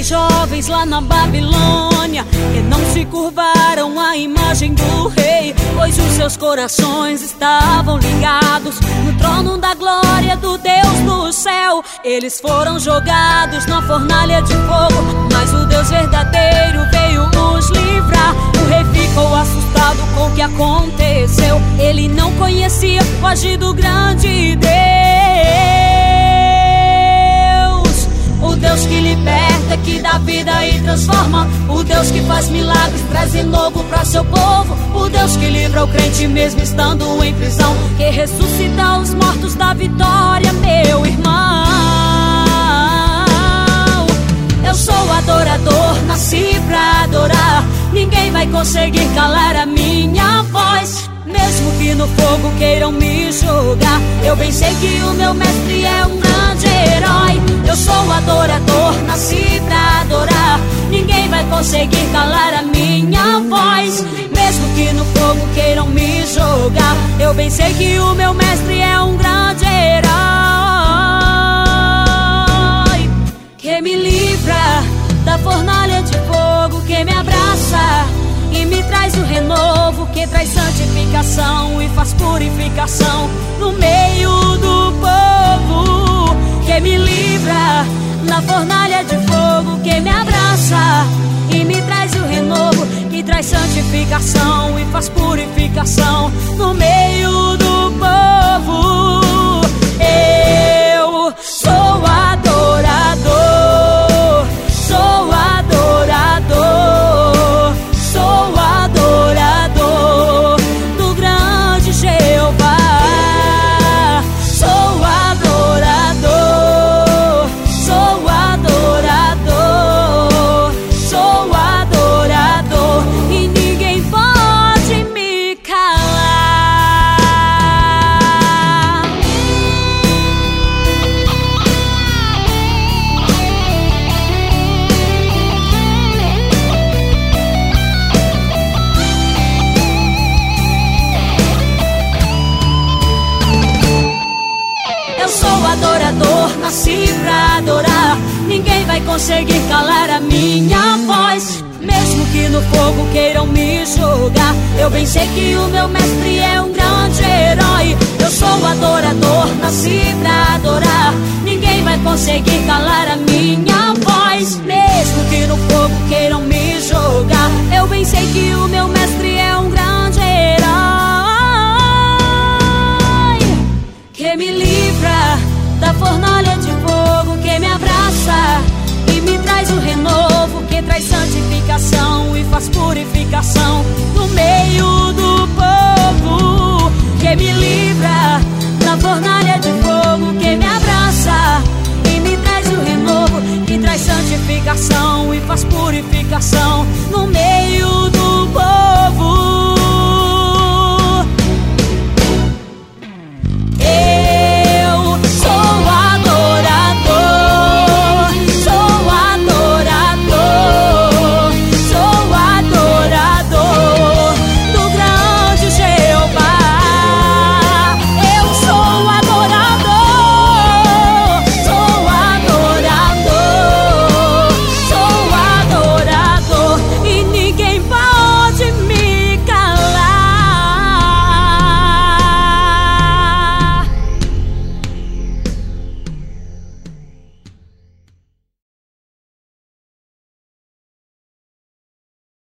três jovens lá na Babilônia que não se curvaram à imagem do rei, pois os seus corações estavam ligados no trono da glória do Deus do céu. Eles foram jogados na fornalha de fogo, mas o Deus verdadeiro veio os livrar. O rei ficou assustado com o que aconteceu. Ele não conhecia o agido grande vida e transforma. O Deus que faz milagres, traz novo para seu povo. O Deus que livra o crente mesmo estando em prisão. Que ressuscita os mortos da vitória, meu irmão. Eu sou adorador, nasci pra adorar. Ninguém vai conseguir calar a minha voz. Mesmo que no fogo queiram me jogar, eu bem sei que o meu mestre é um grande herói. Eu sou adorador, nasci pra adorar. Ninguém vai conseguir calar a minha voz. Mesmo que no fogo queiram me jogar, eu bem sei que o meu mestre é um grande herói. Que me livra da fornalha de fogo, que me abraça e me traz o renovo que traz santificação e faz purificação no na fornalha de fogo que me abraça e me traz o renovo que traz santificação e faz purificação no meio do povo conseguir calar a minha voz. Mesmo que no fogo queiram me jogar, eu bem sei que o meu mestre é um grande herói. Eu sou adorador, nasci pra adorar. Ninguém vai conseguir calar a minha purificação no meio do povo. Que me livra da fornalha de fogo que me abraça e me traz o renovo que traz santificação e faz purificação no meio